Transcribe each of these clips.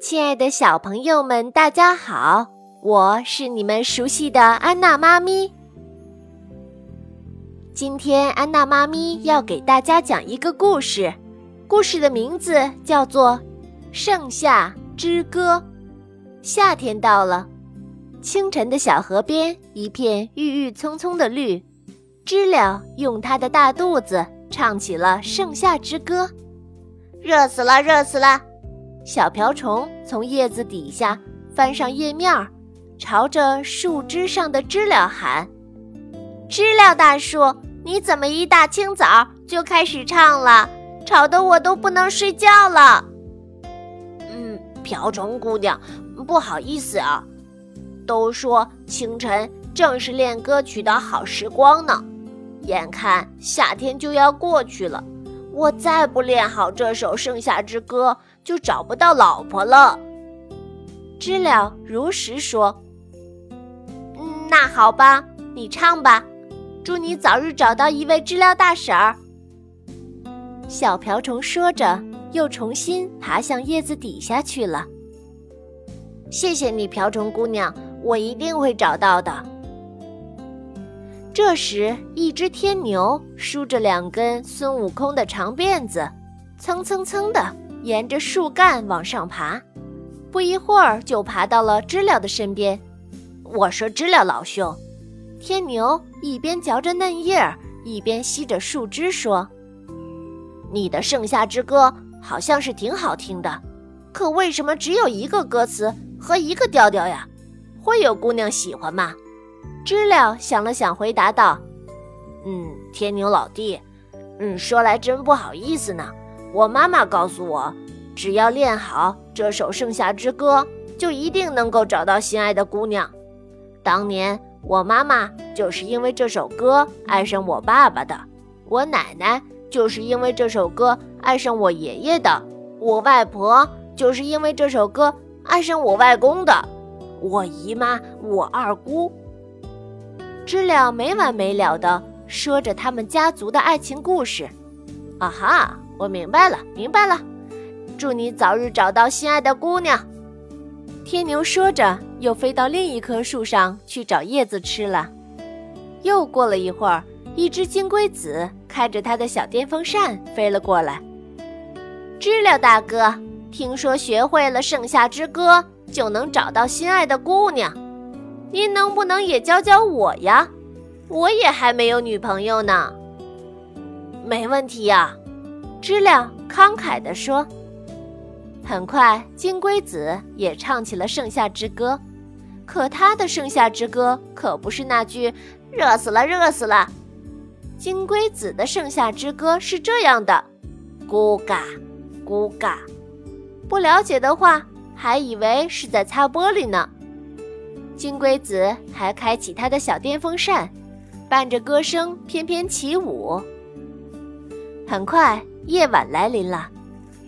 亲爱的小朋友们，大家好！我是你们熟悉的安娜妈咪。今天安娜妈咪要给大家讲一个故事，故事的名字叫做《盛夏之歌》。夏天到了，清晨的小河边一片郁郁葱葱的绿，知了用它的大肚子唱起了《盛夏之歌》。热死了，热死了！小瓢虫从叶子底下翻上叶面儿，朝着树枝上的知了喊：“知了大叔，你怎么一大清早就开始唱了？吵得我都不能睡觉了。”“嗯，瓢虫姑娘，不好意思啊。都说清晨正是练歌曲的好时光呢，眼看夏天就要过去了。”我再不练好这首盛夏之歌，就找不到老婆了。知了如实说：“，那好吧，你唱吧。祝你早日找到一位知了大婶儿。”小瓢虫说着，又重新爬向叶子底下去了。谢谢你，瓢虫姑娘，我一定会找到的。这时，一只天牛梳着两根孙悟空的长辫子，蹭蹭蹭的沿着树干往上爬，不一会儿就爬到了知了的身边。我说：“知了老兄。”天牛一边嚼着嫩叶，一边吸着树枝说：“你的盛夏之歌好像是挺好听的，可为什么只有一个歌词和一个调调呀？会有姑娘喜欢吗？”知了想了想，回答道：“嗯，天牛老弟，嗯，说来真不好意思呢。我妈妈告诉我，只要练好这首盛夏之歌，就一定能够找到心爱的姑娘。当年我妈妈就是因为这首歌爱上我爸爸的，我奶奶就是因为这首歌爱上我爷爷的，我外婆就是因为这首歌爱上我外公的，我姨妈、我二姑。”知了没完没了地说着他们家族的爱情故事。啊哈，我明白了，明白了。祝你早日找到心爱的姑娘。天牛说着，又飞到另一棵树上去找叶子吃了。又过了一会儿，一只金龟子开着它的小电风扇飞了过来。知了大哥，听说学会了《盛夏之歌》就能找到心爱的姑娘。您能不能也教教我呀？我也还没有女朋友呢。没问题呀，知了慷慨地说。很快，金龟子也唱起了《盛夏之歌》，可他的《盛夏之歌》可不是那句“热死了，热死了”。金龟子的《盛夏之歌》是这样的：“咕嘎，咕嘎。”不了解的话，还以为是在擦玻璃呢。金龟子还开启它的小电风扇，伴着歌声翩翩起舞。很快，夜晚来临了，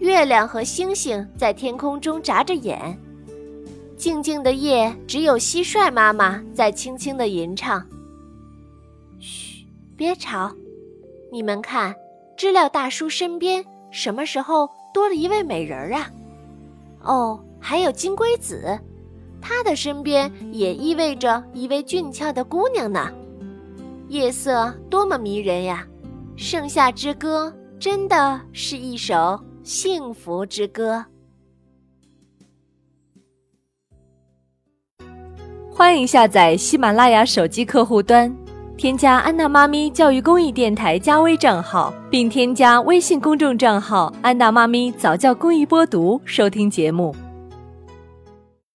月亮和星星在天空中眨着眼。静静的夜，只有蟋蟀妈妈在轻轻的吟唱：“嘘，别吵！你们看，知了大叔身边什么时候多了一位美人儿啊？哦，还有金龟子。”他的身边也意味着一位俊俏的姑娘呢，夜色多么迷人呀！盛夏之歌真的是一首幸福之歌。欢迎下载喜马拉雅手机客户端，添加安娜妈咪教育公益电台加微账号，并添加微信公众账号“安娜妈咪早教公益播读”收听节目。